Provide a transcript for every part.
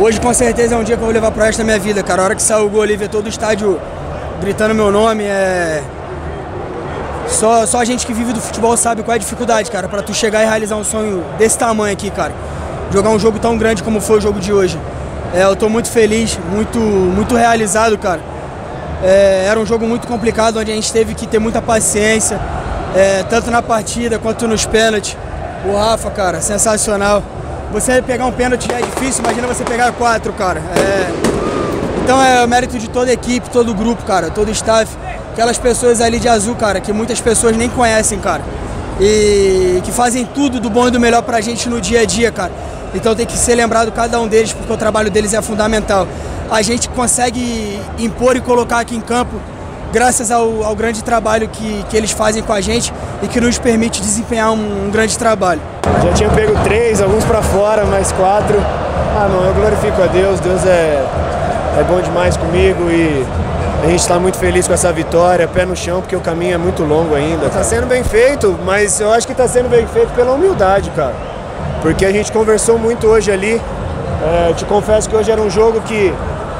Hoje com certeza é um dia que eu vou levar pro resto da minha vida, cara. A hora que saiu o gol ali, ver todo o estádio gritando meu nome, é. Só, só a gente que vive do futebol sabe qual é a dificuldade, cara, para tu chegar e realizar um sonho desse tamanho aqui, cara. Jogar um jogo tão grande como foi o jogo de hoje. É, eu tô muito feliz, muito, muito realizado, cara. É, era um jogo muito complicado, onde a gente teve que ter muita paciência, é, tanto na partida quanto nos pênaltis. O Rafa, cara, sensacional. Você pegar um pênalti já é difícil, imagina você pegar quatro, cara. É... Então é o mérito de toda a equipe, todo o grupo, cara, todo o staff. Aquelas pessoas ali de azul, cara, que muitas pessoas nem conhecem, cara. E que fazem tudo do bom e do melhor pra gente no dia a dia, cara. Então tem que ser lembrado cada um deles, porque o trabalho deles é fundamental. A gente consegue impor e colocar aqui em campo graças ao, ao grande trabalho que, que eles fazem com a gente e que nos permite desempenhar um, um grande trabalho. Já tinha pego três, alguns para fora, mais quatro. Ah, não, eu glorifico a Deus, Deus é, é bom demais comigo e a gente está muito feliz com essa vitória, pé no chão, porque o caminho é muito longo ainda. Está sendo bem feito, mas eu acho que está sendo bem feito pela humildade, cara. Porque a gente conversou muito hoje ali. É, te confesso que hoje era um jogo que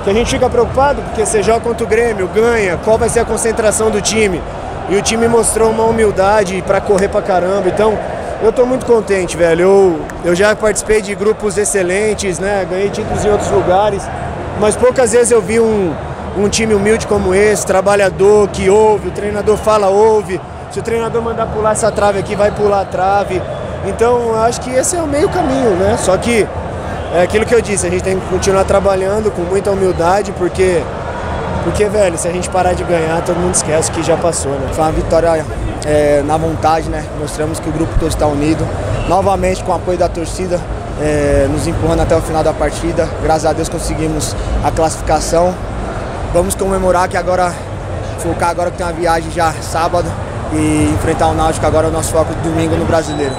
que a gente fica preocupado porque você joga contra o Grêmio, ganha, qual vai ser a concentração do time? E o time mostrou uma humildade para correr pra caramba. Então, eu tô muito contente, velho. Eu, eu já participei de grupos excelentes, né? Ganhei títulos em outros lugares, mas poucas vezes eu vi um, um time humilde como esse, trabalhador, que ouve, o treinador fala, ouve. Se o treinador mandar pular essa trave aqui, vai pular a trave. Então, acho que esse é o meio caminho, né? Só que é aquilo que eu disse, a gente tem que continuar trabalhando com muita humildade, porque, porque velho, se a gente parar de ganhar, todo mundo esquece que já passou, né? Foi uma vitória é, na vontade, né? Mostramos que o grupo todo está unido. Novamente com o apoio da torcida, é, nos empurrando até o final da partida. Graças a Deus conseguimos a classificação. Vamos comemorar que agora, focar agora que tem uma viagem já sábado e enfrentar o Náutico agora é o nosso foco domingo no Brasileiro.